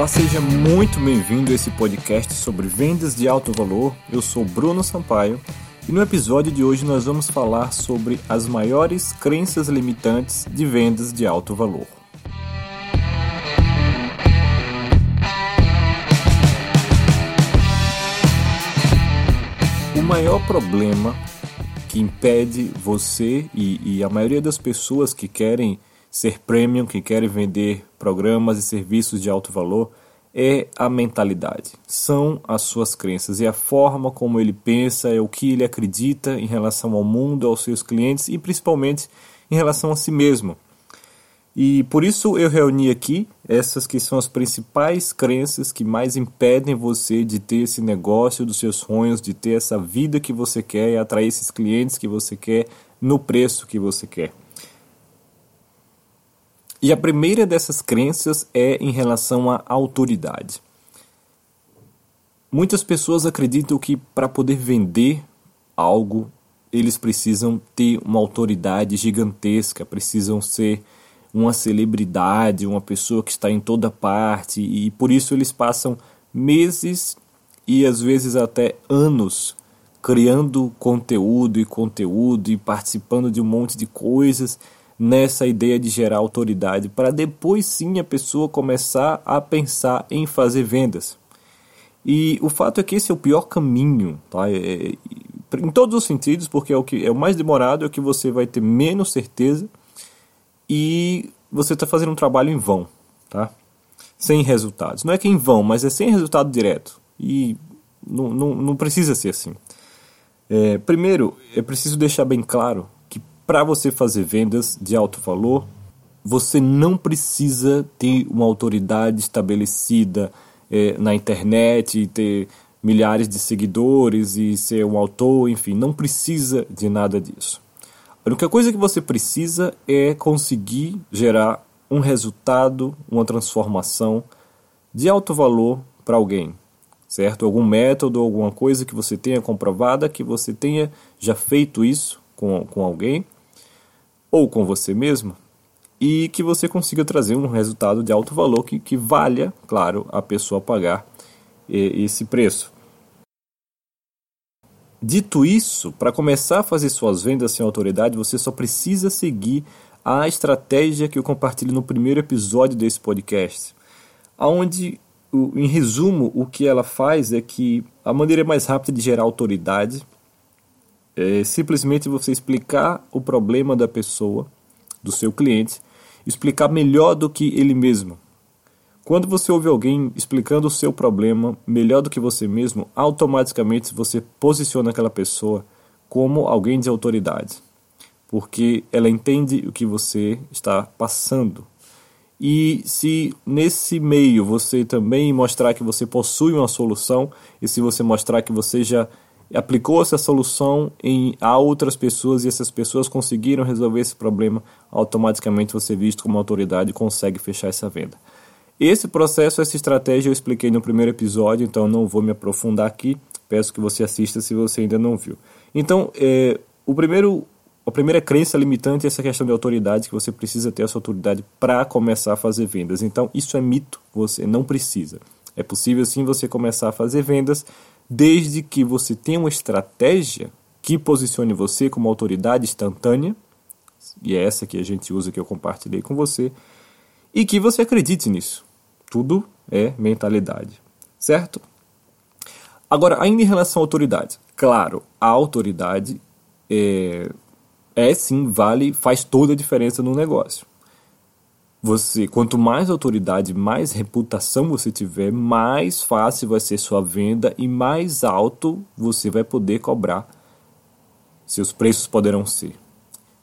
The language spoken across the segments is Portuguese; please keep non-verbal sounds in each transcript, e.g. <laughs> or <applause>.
Olá, seja muito bem-vindo a esse podcast sobre vendas de alto valor. Eu sou Bruno Sampaio e no episódio de hoje nós vamos falar sobre as maiores crenças limitantes de vendas de alto valor. O maior problema que impede você e, e a maioria das pessoas que querem ser premium, que querem vender programas e serviços de alto valor, é a mentalidade, são as suas crenças, é a forma como ele pensa, é o que ele acredita em relação ao mundo, aos seus clientes e principalmente em relação a si mesmo. E por isso eu reuni aqui essas que são as principais crenças que mais impedem você de ter esse negócio dos seus sonhos, de ter essa vida que você quer e atrair esses clientes que você quer no preço que você quer. E a primeira dessas crenças é em relação à autoridade. Muitas pessoas acreditam que para poder vender algo, eles precisam ter uma autoridade gigantesca, precisam ser uma celebridade, uma pessoa que está em toda parte, e por isso eles passam meses e às vezes até anos criando conteúdo e conteúdo e participando de um monte de coisas nessa ideia de gerar autoridade, para depois sim a pessoa começar a pensar em fazer vendas. E o fato é que esse é o pior caminho, tá? É, é em todos os sentidos, porque é o que é o mais demorado, é o que você vai ter menos certeza e você está fazendo um trabalho em vão, tá? Sem resultados. Não é que em vão, mas é sem resultado direto. E não, não, não precisa ser assim. É, primeiro, é preciso deixar bem claro para você fazer vendas de alto valor, você não precisa ter uma autoridade estabelecida é, na internet e ter milhares de seguidores e ser um autor, enfim, não precisa de nada disso. A única coisa que você precisa é conseguir gerar um resultado, uma transformação de alto valor para alguém, certo? Algum método, alguma coisa que você tenha comprovada, que você tenha já feito isso com, com alguém ou com você mesmo e que você consiga trazer um resultado de alto valor que, que valha, claro, a pessoa pagar esse preço. Dito isso, para começar a fazer suas vendas sem autoridade, você só precisa seguir a estratégia que eu compartilho no primeiro episódio desse podcast, onde, em resumo, o que ela faz é que a maneira mais rápida de gerar autoridade é simplesmente você explicar o problema da pessoa, do seu cliente, explicar melhor do que ele mesmo. Quando você ouve alguém explicando o seu problema melhor do que você mesmo, automaticamente você posiciona aquela pessoa como alguém de autoridade, porque ela entende o que você está passando. E se nesse meio você também mostrar que você possui uma solução, e se você mostrar que você já aplicou essa solução em, a outras pessoas e essas pessoas conseguiram resolver esse problema, automaticamente você, visto como autoridade, consegue fechar essa venda. Esse processo, essa estratégia eu expliquei no primeiro episódio, então não vou me aprofundar aqui. Peço que você assista se você ainda não viu. Então, é, o primeiro, a primeira crença limitante é essa questão de autoridade, que você precisa ter essa autoridade para começar a fazer vendas. Então, isso é mito, você não precisa. É possível sim você começar a fazer vendas desde que você tenha uma estratégia que posicione você como autoridade instantânea, e é essa que a gente usa que eu compartilhei com você, e que você acredite nisso. Tudo é mentalidade, certo? Agora, ainda em relação à autoridade, claro, a autoridade é, é sim, vale, faz toda a diferença no negócio. Você, quanto mais autoridade, mais reputação você tiver, mais fácil vai ser sua venda e mais alto você vai poder cobrar. Seus preços poderão ser.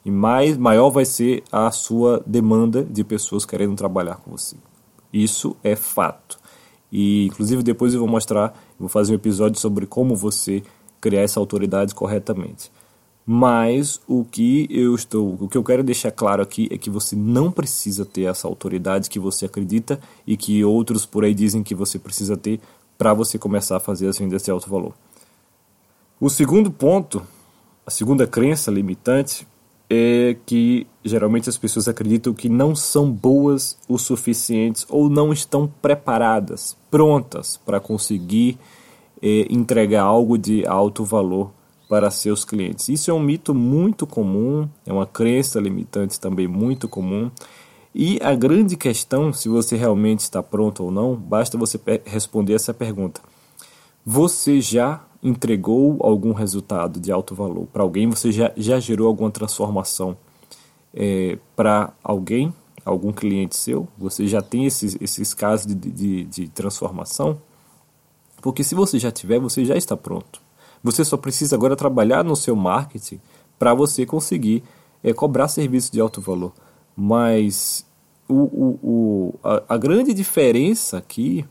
E mais maior vai ser a sua demanda de pessoas querendo trabalhar com você. Isso é fato. E inclusive depois eu vou mostrar, vou fazer um episódio sobre como você criar essa autoridade corretamente. Mas o que eu estou, o que eu quero deixar claro aqui é que você não precisa ter essa autoridade que você acredita e que outros por aí dizem que você precisa ter para você começar a fazer as vendas de alto valor. O segundo ponto, a segunda crença limitante é que geralmente as pessoas acreditam que não são boas o suficientes ou não estão preparadas, prontas para conseguir é, entregar algo de alto valor para seus clientes. Isso é um mito muito comum, é uma crença limitante também muito comum. E a grande questão, se você realmente está pronto ou não, basta você responder essa pergunta. Você já entregou algum resultado de alto valor para alguém? Você já, já gerou alguma transformação é, para alguém, algum cliente seu? Você já tem esses, esses casos de, de, de transformação? Porque se você já tiver, você já está pronto. Você só precisa agora trabalhar no seu marketing para você conseguir é, cobrar serviço de alto valor. Mas o, o, o, a, a grande diferença aqui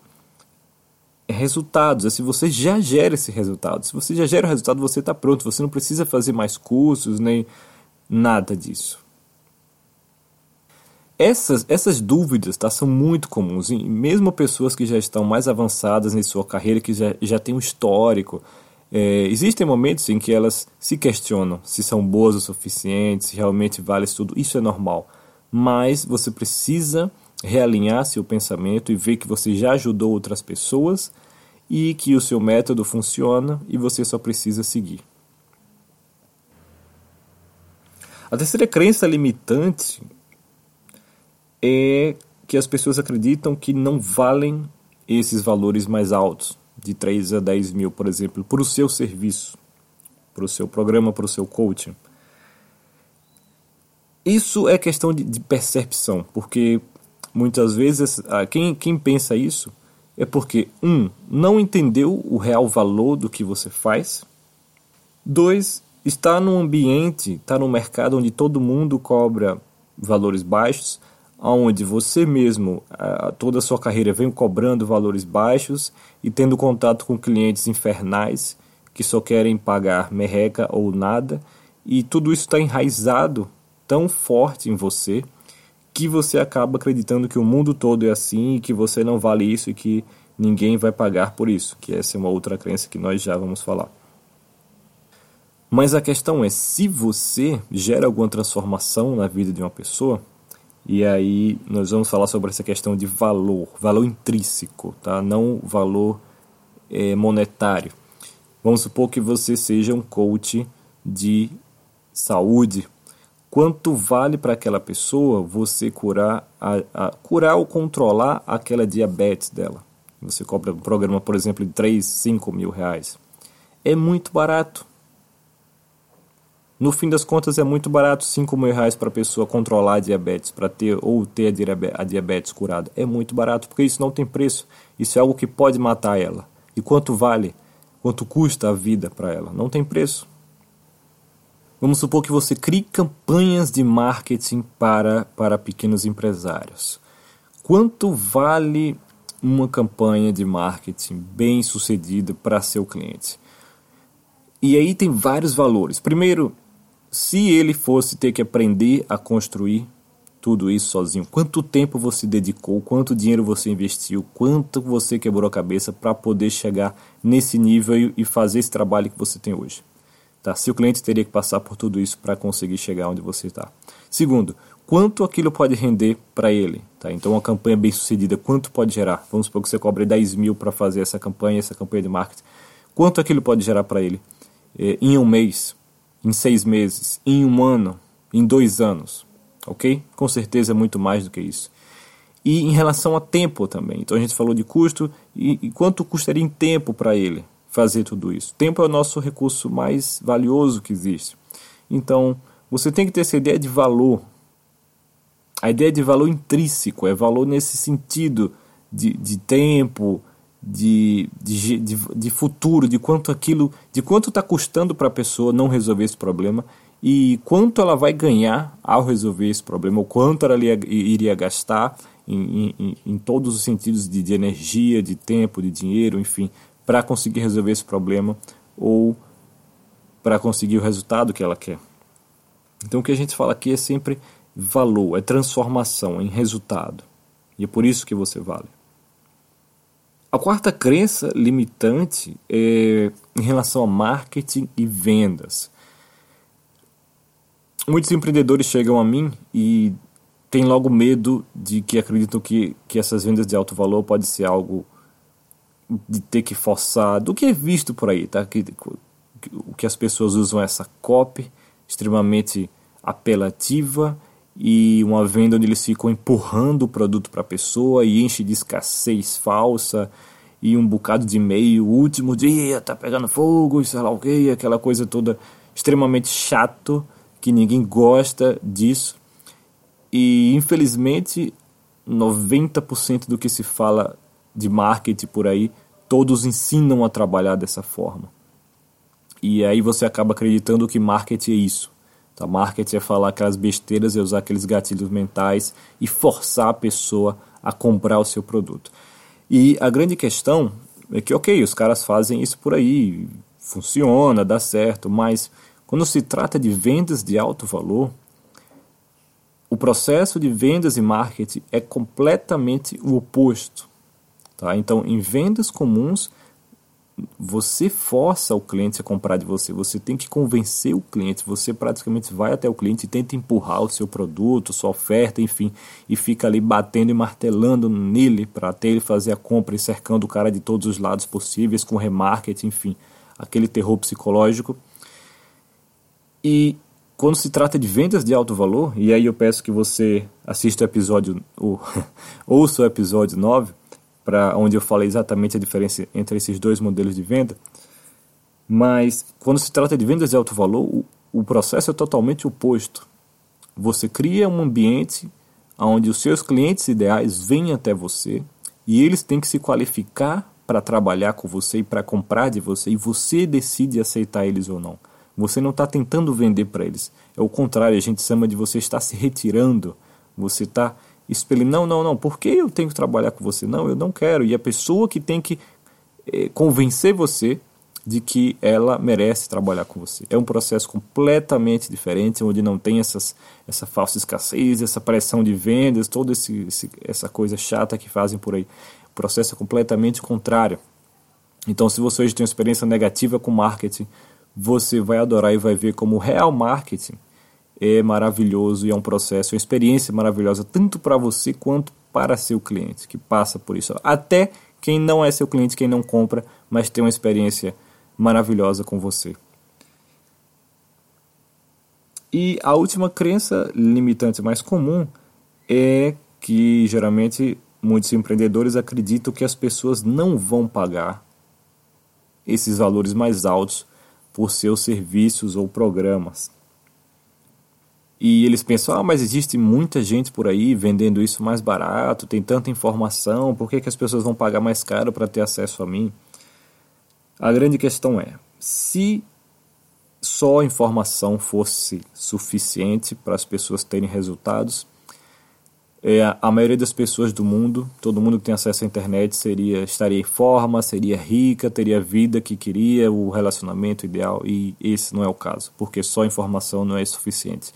é resultados, é se você já gera esse resultado. Se você já gera o resultado, você está pronto. Você não precisa fazer mais cursos, nem nada disso. Essas, essas dúvidas tá, são muito comuns, mesmo pessoas que já estão mais avançadas em sua carreira, que já, já têm um histórico, é, existem momentos em que elas se questionam se são boas o suficiente, se realmente vale tudo. Isso é normal. Mas você precisa realinhar seu pensamento e ver que você já ajudou outras pessoas e que o seu método funciona e você só precisa seguir. A terceira crença limitante é que as pessoas acreditam que não valem esses valores mais altos, de 3 a 10 mil, por exemplo, para o seu serviço, para o seu programa, para o seu coaching. Isso é questão de, de percepção, porque muitas vezes ah, quem, quem pensa isso é porque, um, não entendeu o real valor do que você faz, dois, está num ambiente, está num mercado onde todo mundo cobra valores baixos, onde você mesmo, toda a sua carreira, vem cobrando valores baixos e tendo contato com clientes infernais que só querem pagar merreca ou nada, e tudo isso está enraizado tão forte em você que você acaba acreditando que o mundo todo é assim e que você não vale isso e que ninguém vai pagar por isso, que essa é uma outra crença que nós já vamos falar. Mas a questão é, se você gera alguma transformação na vida de uma pessoa, e aí nós vamos falar sobre essa questão de valor, valor intrínseco, tá? não valor é, monetário. Vamos supor que você seja um coach de saúde. Quanto vale para aquela pessoa você curar, a, a, curar ou controlar aquela diabetes dela? Você cobra um programa, por exemplo, de 3, 5 mil reais. É muito barato. No fim das contas, é muito barato 5 mil reais para a pessoa controlar a diabetes, para ter ou ter a diabetes curada. É muito barato, porque isso não tem preço. Isso é algo que pode matar ela. E quanto vale? Quanto custa a vida para ela? Não tem preço. Vamos supor que você crie campanhas de marketing para, para pequenos empresários. Quanto vale uma campanha de marketing bem sucedida para seu cliente? E aí tem vários valores. Primeiro, se ele fosse ter que aprender a construir tudo isso sozinho, quanto tempo você dedicou, quanto dinheiro você investiu, quanto você quebrou a cabeça para poder chegar nesse nível e fazer esse trabalho que você tem hoje? Tá? Se o cliente teria que passar por tudo isso para conseguir chegar onde você está. Segundo, quanto aquilo pode render para ele? Tá? Então, uma campanha bem sucedida, quanto pode gerar? Vamos supor que você cobre 10 mil para fazer essa campanha, essa campanha de marketing. Quanto aquilo pode gerar para ele? É, em um mês, em seis meses, em um ano, em dois anos, ok? Com certeza é muito mais do que isso. E em relação a tempo também. Então a gente falou de custo e, e quanto custaria em tempo para ele fazer tudo isso. Tempo é o nosso recurso mais valioso que existe. Então você tem que ter essa ideia de valor. A ideia de valor intrínseco é valor nesse sentido de, de tempo, de, de, de, de futuro, de quanto aquilo, de quanto está custando para a pessoa não resolver esse problema e quanto ela vai ganhar ao resolver esse problema, ou quanto ela iria gastar em, em, em todos os sentidos de, de energia, de tempo, de dinheiro, enfim, para conseguir resolver esse problema ou para conseguir o resultado que ela quer. Então o que a gente fala aqui é sempre valor, é transformação em resultado. E é por isso que você vale. A quarta crença limitante é em relação a marketing e vendas. muitos empreendedores chegam a mim e têm logo medo de que acreditam que, que essas vendas de alto valor pode ser algo de ter que forçar, do que é visto por aí, tá? Que, o que as pessoas usam essa copy extremamente apelativa e uma venda onde eles ficam empurrando o produto para a pessoa e enche de escassez falsa e um bocado de e-mail, último dia, tá pegando fogo, sei lá o que, aquela coisa toda extremamente chato, que ninguém gosta disso. E infelizmente 90% do que se fala de marketing por aí, todos ensinam a trabalhar dessa forma. E aí você acaba acreditando que marketing é isso. Tá? Marketing é falar aquelas besteiras e usar aqueles gatilhos mentais e forçar a pessoa a comprar o seu produto. E a grande questão é que, ok, os caras fazem isso por aí, funciona, dá certo, mas quando se trata de vendas de alto valor, o processo de vendas e marketing é completamente o oposto. Tá? Então, em vendas comuns, você força o cliente a comprar de você, você tem que convencer o cliente, você praticamente vai até o cliente e tenta empurrar o seu produto, sua oferta, enfim, e fica ali batendo e martelando nele para até ele fazer a compra e cercando o cara de todos os lados possíveis com remarketing, enfim, aquele terror psicológico. E quando se trata de vendas de alto valor, e aí eu peço que você assista o episódio, ou, <laughs> ouça o episódio 9, para onde eu falei exatamente a diferença entre esses dois modelos de venda. Mas quando se trata de vendas de alto valor, o, o processo é totalmente oposto. Você cria um ambiente onde os seus clientes ideais vêm até você e eles têm que se qualificar para trabalhar com você e para comprar de você e você decide aceitar eles ou não. Você não está tentando vender para eles. É o contrário, a gente chama de você estar se retirando. Você está expelindo. Não, não, não. Por que eu tenho que trabalhar com você? Não, eu não quero. E a pessoa que tem que eh, convencer você de que ela merece trabalhar com você. É um processo completamente diferente, onde não tem essas, essa falsa escassez, essa pressão de vendas, toda esse, esse, essa coisa chata que fazem por aí. O processo é completamente contrário. Então, se você hoje tem uma experiência negativa com marketing, você vai adorar e vai ver como o real marketing é maravilhoso e é um processo, uma experiência maravilhosa tanto para você quanto para seu cliente que passa por isso. Até quem não é seu cliente, quem não compra, mas tem uma experiência maravilhosa com você. E a última crença limitante mais comum é que geralmente muitos empreendedores acreditam que as pessoas não vão pagar esses valores mais altos por seus serviços ou programas. E eles pensam, ah, mas existe muita gente por aí vendendo isso mais barato, tem tanta informação, por que, que as pessoas vão pagar mais caro para ter acesso a mim? A grande questão é, se só informação fosse suficiente para as pessoas terem resultados, é, a maioria das pessoas do mundo, todo mundo que tem acesso à internet seria estaria em forma, seria rica, teria a vida que queria, o relacionamento ideal, e esse não é o caso, porque só informação não é suficiente.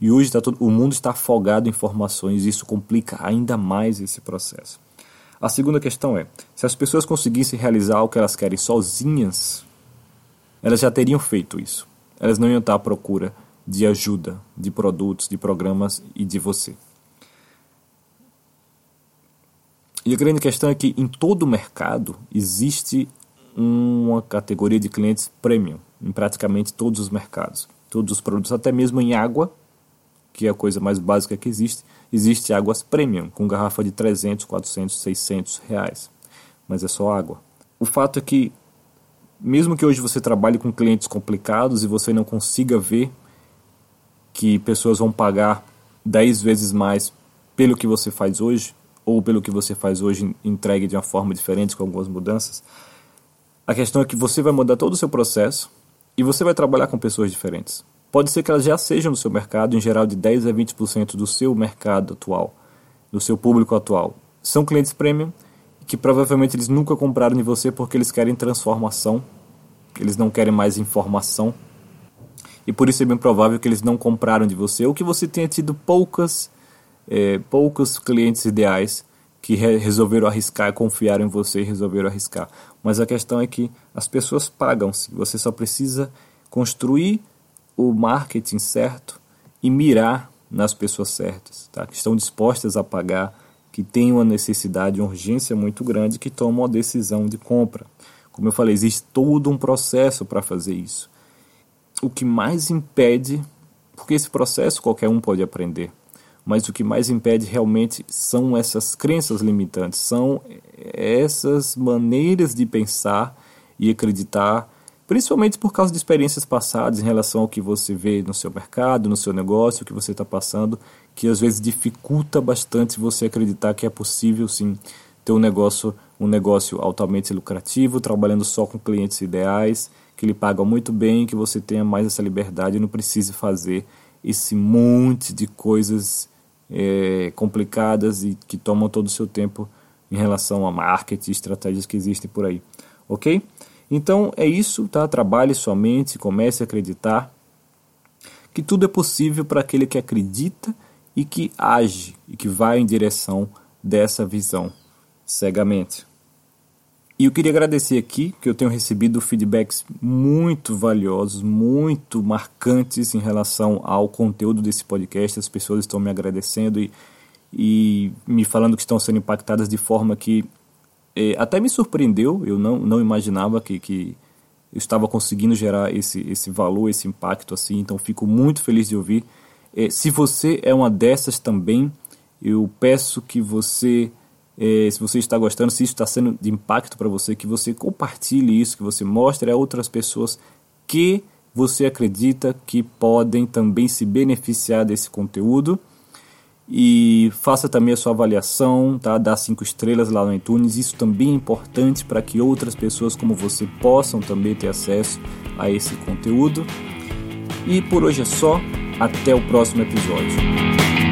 E hoje tá todo, o mundo está afogado em informações e isso complica ainda mais esse processo. A segunda questão é: se as pessoas conseguissem realizar o que elas querem sozinhas, elas já teriam feito isso. Elas não iam estar à procura de ajuda, de produtos, de programas e de você. E a grande questão é que em todo o mercado existe uma categoria de clientes premium, em praticamente todos os mercados. Todos os produtos, até mesmo em água, que é a coisa mais básica que existe, existe águas premium, com garrafa de 300, 400, 600 reais. Mas é só água. O fato é que, mesmo que hoje você trabalhe com clientes complicados e você não consiga ver que pessoas vão pagar 10 vezes mais pelo que você faz hoje, ou pelo que você faz hoje entregue de uma forma diferente, com algumas mudanças, a questão é que você vai mudar todo o seu processo e você vai trabalhar com pessoas diferentes. Pode ser que elas já sejam do seu mercado, em geral de 10 a 20% do seu mercado atual, do seu público atual. São clientes premium que provavelmente eles nunca compraram de você porque eles querem transformação, eles não querem mais informação. E por isso é bem provável que eles não compraram de você ou que você tenha tido poucas, é, poucos clientes ideais que re resolveram arriscar, confiaram em você e resolveram arriscar. Mas a questão é que as pessoas pagam-se. Você só precisa construir o marketing certo e mirar nas pessoas certas, tá? que estão dispostas a pagar, que têm uma necessidade, uma urgência muito grande, que tomam a decisão de compra. Como eu falei, existe todo um processo para fazer isso. O que mais impede, porque esse processo qualquer um pode aprender, mas o que mais impede realmente são essas crenças limitantes, são essas maneiras de pensar e acreditar principalmente por causa de experiências passadas em relação ao que você vê no seu mercado, no seu negócio, o que você está passando, que às vezes dificulta bastante você acreditar que é possível sim ter um negócio, um negócio altamente lucrativo, trabalhando só com clientes ideais, que lhe pagam muito bem, que você tenha mais essa liberdade e não precise fazer esse monte de coisas é, complicadas e que tomam todo o seu tempo em relação a marketing estratégias que existem por aí, ok? Então é isso, tá? Trabalhe sua mente, comece a acreditar que tudo é possível para aquele que acredita e que age e que vai em direção dessa visão cegamente. E eu queria agradecer aqui que eu tenho recebido feedbacks muito valiosos, muito marcantes em relação ao conteúdo desse podcast. As pessoas estão me agradecendo e, e me falando que estão sendo impactadas de forma que é, até me surpreendeu, eu não, não imaginava que, que eu estava conseguindo gerar esse, esse valor, esse impacto assim, então fico muito feliz de ouvir. É, se você é uma dessas também, eu peço que você, é, se você está gostando, se isso está sendo de impacto para você, que você compartilhe isso, que você mostre a outras pessoas que você acredita que podem também se beneficiar desse conteúdo e faça também a sua avaliação, tá? Dá cinco estrelas lá no iTunes. Isso também é importante para que outras pessoas como você possam também ter acesso a esse conteúdo. E por hoje é só. Até o próximo episódio.